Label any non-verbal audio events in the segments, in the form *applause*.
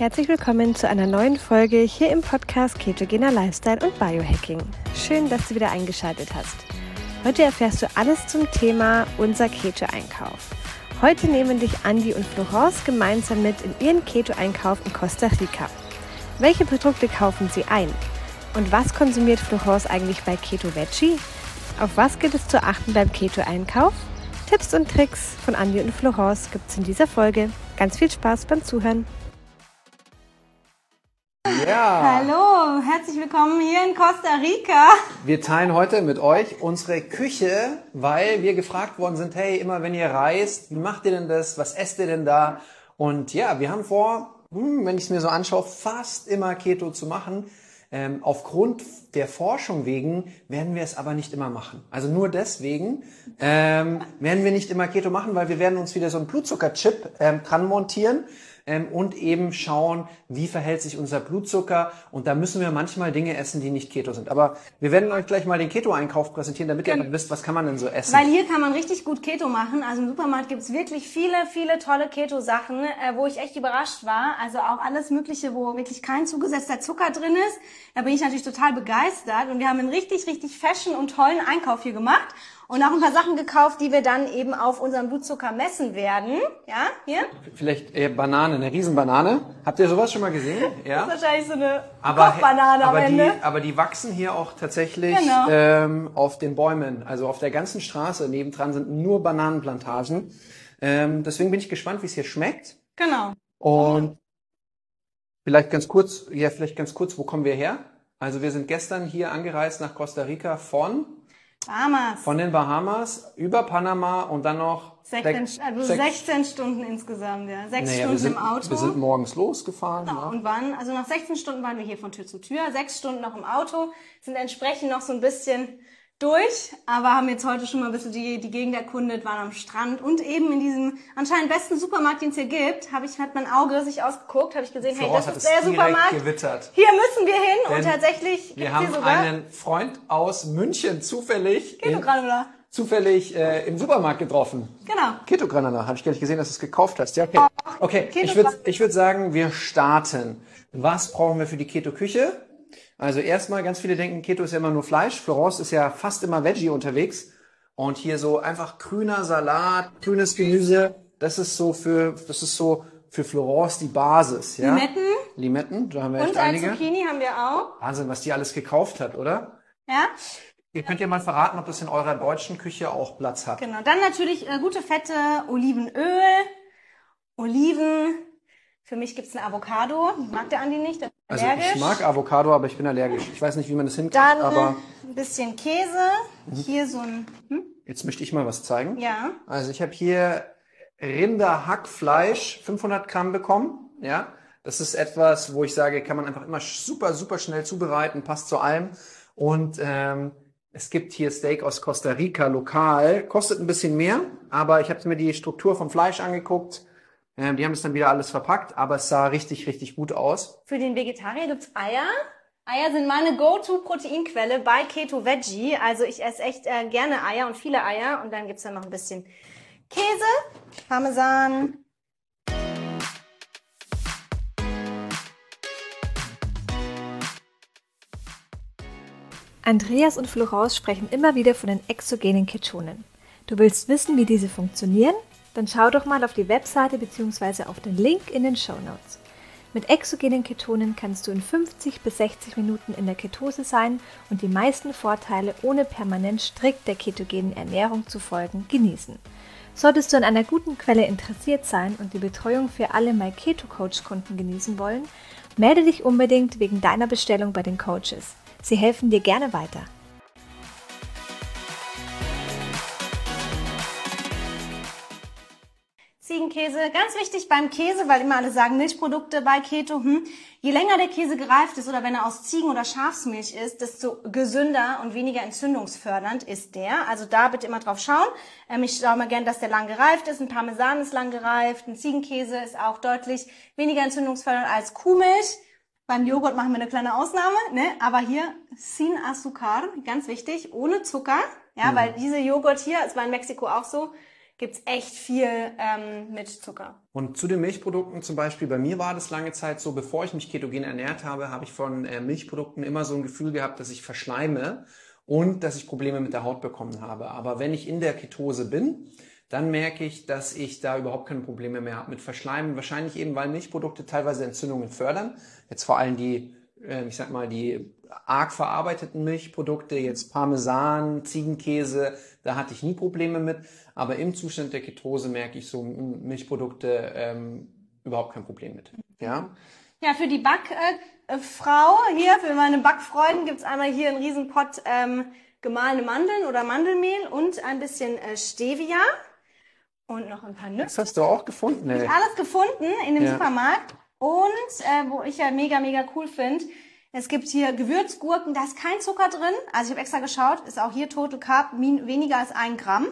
Herzlich willkommen zu einer neuen Folge hier im Podcast Ketogener Lifestyle und Biohacking. Schön, dass du wieder eingeschaltet hast. Heute erfährst du alles zum Thema unser Keto-Einkauf. Heute nehmen dich Andi und Florence gemeinsam mit in ihren Keto-Einkauf in Costa Rica. Welche Produkte kaufen sie ein? Und was konsumiert Florence eigentlich bei Keto Veggie? Auf was gilt es zu achten beim Keto-Einkauf? Tipps und Tricks von Andi und Florence gibt es in dieser Folge. Ganz viel Spaß beim Zuhören. Ja. Hallo, herzlich willkommen hier in Costa Rica. Wir teilen heute mit euch unsere Küche, weil wir gefragt worden sind, hey, immer wenn ihr reist, wie macht ihr denn das? Was esst ihr denn da? Und ja, wir haben vor, hm, wenn ich es mir so anschaue, fast immer Keto zu machen. Ähm, aufgrund der Forschung wegen werden wir es aber nicht immer machen. Also nur deswegen ähm, werden wir nicht immer Keto machen, weil wir werden uns wieder so einen Blutzuckerchip ähm, dran montieren ähm, und eben schauen, wie verhält sich unser Blutzucker. Und da müssen wir manchmal Dinge essen, die nicht Keto sind. Aber wir werden euch gleich mal den Keto-Einkauf präsentieren, damit ihr einfach wisst, was kann man denn so essen. Weil hier kann man richtig gut Keto machen. Also im Supermarkt gibt's wirklich viele, viele tolle Keto-Sachen, äh, wo ich echt überrascht war. Also auch alles Mögliche, wo wirklich kein zugesetzter Zucker drin ist. Da bin ich natürlich total begeistert. Und wir haben einen richtig, richtig fashion und tollen Einkauf hier gemacht und auch ein paar Sachen gekauft, die wir dann eben auf unserem Blutzucker messen werden. Ja, hier. Vielleicht äh, Banane, eine Riesenbanane. Habt ihr sowas schon mal gesehen? Ja. Das ist wahrscheinlich so eine Aber, Kochbanane aber, am Ende. Die, aber die wachsen hier auch tatsächlich Genau. ähm, auf den Bäumen. Also auf der ganzen Straße nebendran sind nur Bananenplantagen. Ähm, deswegen bin ich gespannt, wie es hier schmeckt. Genau. Und vielleicht ganz kurz, ja, vielleicht ganz kurz, wo kommen wir her? Also wir sind gestern hier angereist nach Costa Rica von, Bahamas. von den Bahamas über Panama und dann noch 16, sech- also sech- 16 Stunden insgesamt, ja. Sechs Naja, Stunden sind, im Auto. Wir sind morgens losgefahren. Genau, ja. und waren, also nach 16 Stunden waren wir hier von Tür zu Tür, sechs Stunden noch im Auto, sind entsprechend noch so ein bisschen durch, aber haben jetzt heute schon mal ein bisschen die, die Gegend erkundet, waren am Strand und eben in diesem anscheinend besten Supermarkt, den es hier gibt, habe ich, hat mein Auge sich ausgeguckt, habe ich gesehen, hey, Florence das ist der Supermarkt, gewittert. hier müssen wir hin und Denn tatsächlich Wir haben hier sogar einen Freund aus München zufällig, in, zufällig äh, im Supermarkt getroffen. Genau. Ketogranula, habe ich gar nicht gesehen, dass du es gekauft hast. Ja, okay. Okay, Keto- ich würde ich würd sagen, wir starten. Was brauchen wir für die Keto-Küche? Also erstmal, ganz viele denken, Keto ist ja immer nur Fleisch. Florence ist ja fast immer Veggie unterwegs. Und hier so einfach grüner Salat, grünes Gemüse. Das ist so für, das ist so für Florence die Basis, ja? Limetten. Limetten, da haben wir echt Und ein einige. Zucchini haben wir auch. Wahnsinn, was die alles gekauft hat, oder? Ja, Ihr könnt ja mal verraten, ob das in eurer deutschen Küche auch Platz hat. genau. Dann natürlich äh, gute Fette, Olivenöl, Oliven. Für mich gibt's eine Avocado. Mag der Andi nicht, Also allergisch. ich mag Avocado, aber ich bin allergisch. Ich weiß nicht, wie man das hinkriegt, Dann aber ein bisschen Käse. Hier so ein, hm? jetzt möchte ich mal was zeigen. ja. Also ich habe hier Rinderhackfleisch, 500 Gramm bekommen. Ja, das ist etwas, wo ich sage, kann man einfach immer super, super schnell zubereiten, passt zu allem. Und ähm, es gibt hier Steak aus Costa Rica lokal, kostet ein bisschen mehr, aber ich habe mir die Struktur vom Fleisch angeguckt. Ähm, die haben es dann wieder alles verpackt, aber es sah richtig, richtig gut aus. Für den Vegetarier gibt's Eier. Eier sind meine Go-To-Proteinquelle bei Keto Veggie. Also ich esse echt äh, gerne Eier und viele Eier. Und dann gibt's dann noch ein bisschen Käse, Parmesan. Andreas und Florence sprechen immer wieder von den exogenen Ketonen. Du willst wissen, wie diese funktionieren? Dann schau doch mal auf die Webseite bzw. auf den Link in den Show Notes. Mit exogenen Ketonen kannst du in 50 bis 60 Minuten in der Ketose sein und die meisten Vorteile ohne permanent strikt der ketogenen Ernährung zu folgen genießen. Solltest du an einer guten Quelle interessiert sein und die Betreuung für alle My Keto Coach Kunden genießen wollen, melde dich unbedingt wegen deiner Bestellung bei den Coaches. Sie helfen dir gerne weiter. Ziegenkäse, ganz wichtig beim Käse, weil immer alle sagen Milchprodukte bei Keto. Hm. Je länger der Käse gereift ist oder wenn er aus Ziegen- oder Schafsmilch ist, desto gesünder und weniger entzündungsfördernd ist der. Also da bitte immer drauf schauen. Ähm, ich schaue mal gern, dass der lang gereift ist. Ein Parmesan ist lang gereift. Ein Ziegenkäse ist auch deutlich weniger entzündungsfördernd als Kuhmilch. Beim Joghurt machen wir eine kleine Ausnahme, ne? Aber hier sin azúcar, ganz wichtig, ohne Zucker. Ja, weil diese Joghurt hier, es war in Mexiko auch so, gibt's echt viel ähm, mit Zucker. Und zu den Milchprodukten zum Beispiel, bei mir war das lange Zeit so, bevor ich mich ketogen ernährt habe, habe ich von äh, Milchprodukten immer so ein Gefühl gehabt, dass ich verschleime und dass ich Probleme mit der Haut bekommen habe. Aber wenn ich in der Ketose bin, dann merke ich, dass ich da überhaupt keine Probleme mehr habe mit Verschleimen. Wahrscheinlich eben, weil Milchprodukte teilweise Entzündungen fördern. Jetzt vor allem die, ich sag mal, die arg verarbeiteten Milchprodukte, jetzt Parmesan, Ziegenkäse, da hatte ich nie Probleme mit. Aber im Zustand der Ketose merke ich so Milchprodukte ähm, überhaupt kein Problem mit. Ja. Ja, für die Backfrau äh, hier, für meine Backfreuden gibt's einmal hier einen Riesenpott ähm, gemahlene Mandeln oder Mandelmehl und ein bisschen äh, Stevia und noch ein paar Nüsse. Das hast du auch gefunden, ey. Ich alles gefunden in dem Ja. Supermarkt und äh, wo ich ja mega, mega cool finde, es gibt hier Gewürzgurken, da ist kein Zucker drin. Also ich habe extra geschaut, ist auch hier Total Carb weniger als ein Gramm.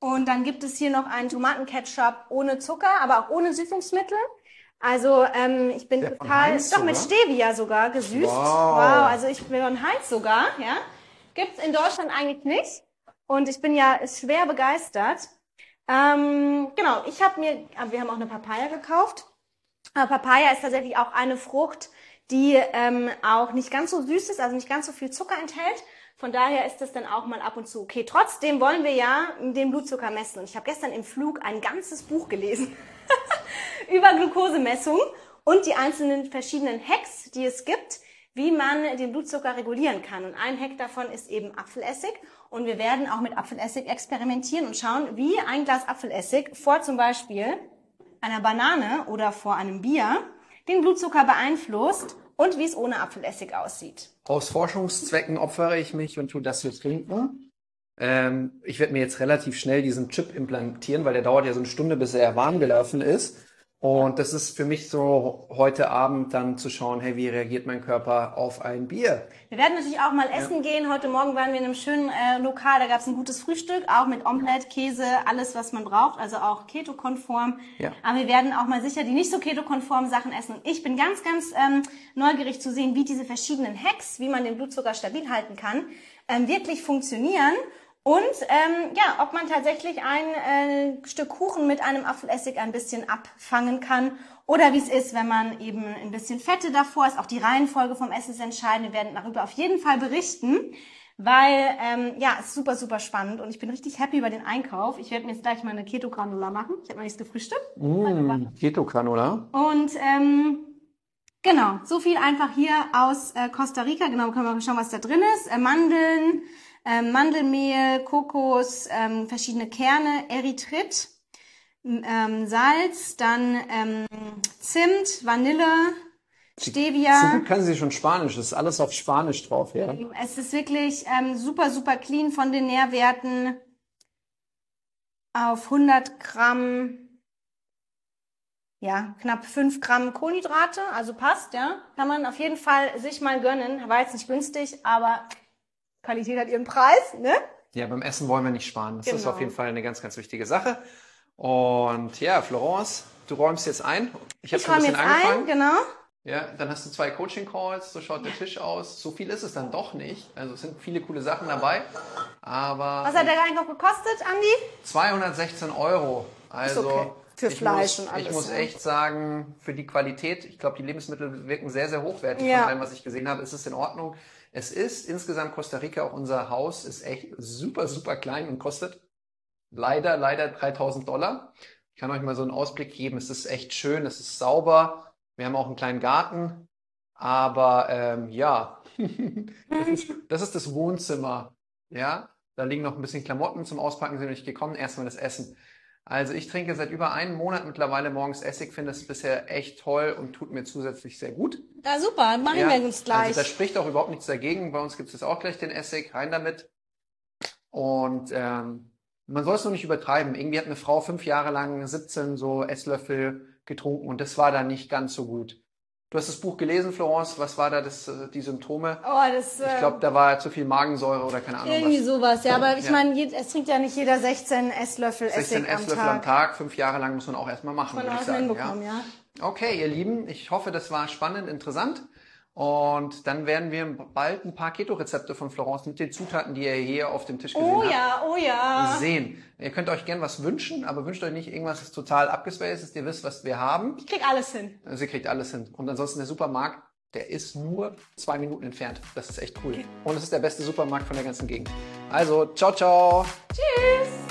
Und dann gibt es hier noch einen Tomatenketchup ohne Zucker, aber auch ohne Süßungsmittel. Also ähm, ich bin Der total, Heinz doch mit? Stevia sogar gesüßt. Wow. wow also ich bin von Heinz sogar, ja. Gibt's in Deutschland eigentlich nicht. Und ich bin ja schwer begeistert. Ähm, genau, ich habe mir, aber wir haben auch eine Papaya gekauft. Aber Papaya ist tatsächlich auch eine Frucht, die ähm, auch nicht ganz so süß ist, also nicht ganz so viel Zucker enthält. Von daher ist das dann auch mal ab und zu okay. Trotzdem wollen wir ja den Blutzucker messen. Und ich habe gestern im Flug ein ganzes Buch gelesen *laughs* über Glukosemessung und die einzelnen verschiedenen Hacks, die es gibt, wie man den Blutzucker regulieren kann. Und ein Hack davon ist eben Apfelessig. Und wir werden auch mit Apfelessig experimentieren und schauen, wie ein Glas Apfelessig vor zum Beispiel einer Banane oder vor einem Bier den Blutzucker beeinflusst und wie es ohne Apfelessig aussieht. Aus Forschungszwecken opfere ich mich und tue das hier trinken. Ähm, ich werde mir jetzt relativ schnell diesen Chip implantieren, weil der dauert ja so eine Stunde, bis er warm gelaufen ist. Und das ist für mich so heute Abend dann zu schauen, hey, wie reagiert mein Körper auf ein Bier? Wir werden natürlich auch mal essen gehen. Heute Morgen waren wir in einem schönen äh, Lokal, da gab es ein gutes Frühstück, auch mit Omelette, Käse, alles, was man braucht, also auch keto-konform. Ja. Aber wir werden auch mal sicher die nicht so keto-konformen Sachen essen. Und ich bin ganz, ganz ähm, neugierig zu sehen, wie diese verschiedenen Hacks, wie man den Blutzucker stabil halten kann, ähm, wirklich funktionieren. Und ähm, ja, ob man tatsächlich ein äh, Stück Kuchen mit einem Apfelessig ein bisschen abfangen kann oder wie es ist, wenn man eben ein bisschen Fette davor ist. Auch die Reihenfolge vom Essen ist entscheidend. Wir werden darüber auf jeden Fall berichten, weil ähm, ja, es ist super, super spannend und ich bin richtig happy über den Einkauf. Ich werde mir jetzt gleich mal eine Keto-Granula machen. Ich habe noch nichts gefrühstückt. Mmh, Keto-Canola. Und ähm, genau, so viel einfach hier aus äh, Costa Rica. Genau, können wir mal schauen, was da drin ist. Äh, Mandeln, ähm, Mandelmehl, Kokos, ähm, verschiedene Kerne, Erythrit, ähm, Salz, dann ähm, Zimt, Vanille, So Stevia. gut kann sie schon Spanisch. Das ist alles auf Spanisch drauf, ja. Es ist wirklich ähm, super, super clean von den Nährwerten. Auf 100 Gramm, ja, knapp 5 Gramm Kohlenhydrate, also passt, ja. Kann man auf jeden Fall sich mal gönnen. War jetzt nicht günstig, aber Qualität hat ihren Preis, ne? Ja, beim Essen wollen wir nicht sparen. Das ist Genau. auf jeden Fall eine ganz, ganz wichtige Sache. Und ja, Florence, du räumst jetzt ein. Ich habe schon ein bisschen jetzt angefangen. ein, genau. Ja, dann hast du zwei Coaching-Calls, so schaut der Tisch aus. So viel ist es dann doch nicht. Also es sind viele coole Sachen dabei. Aber Was hat der Einkauf gekostet, Andi? 216 Euro. Also okay. Für Fleisch muss, und alles, Ich muss ja. echt sagen, für die Qualität, ich glaube, die Lebensmittel wirken sehr, sehr hochwertig. Ja. Von allem, was ich gesehen habe, ist es in Ordnung. Es ist insgesamt Costa Rica, auch unser Haus ist echt super, super klein und kostet leider, leider 3000 Dollar. Ich kann euch mal so einen Ausblick geben. Es ist echt schön, es ist sauber. Wir haben auch einen kleinen Garten. Aber ähm, ja, *laughs* das ist, das ist das Wohnzimmer. Ja, da liegen noch ein bisschen Klamotten zum Auspacken, sind noch nicht gekommen. Erstmal das Essen. Also ich trinke seit über einem Monat mittlerweile morgens Essig, finde es bisher echt toll und tut mir zusätzlich sehr gut. Ja, super, machen Ja, wir uns gleich. Also da spricht auch überhaupt nichts dagegen. Bei uns gibt es jetzt auch gleich den Essig, rein damit. Und ähm, man soll es nur nicht übertreiben. Irgendwie hat eine Frau fünf Jahre lang 17 so Esslöffel getrunken und das war dann nicht ganz so gut. Du hast das Buch gelesen, Florence. Was war da das, äh, die Symptome? oh, das, Ich glaube, da war zu viel Magensäure oder keine Ahnung irgendwie was. sowas, ja. Aber ich Ja. meine, es trinkt ja nicht jeder 16 Esslöffel 16 Essig am Esslöffel Tag. am Tag, fünf Jahre lang muss man auch erstmal machen, würde ich sagen. hinbekommen, ja. Okay, ihr Lieben, ich hoffe, das war spannend, interessant. Und dann werden wir bald ein paar Keto-Rezepte von Florence mit den Zutaten, die ihr hier auf dem Tisch gesehen Oh habt, ja, oh ja. sehen. Ihr könnt euch gern was wünschen, aber wünscht euch nicht irgendwas, das total abgespaced ist. Ihr wisst, was wir haben. Ich krieg alles hin. Sie kriegt alles hin. Und ansonsten der Supermarkt, der ist nur zwei Minuten entfernt. Das ist echt cool. Und es ist der beste Supermarkt von der ganzen Gegend. Also, ciao, ciao. Tschüss.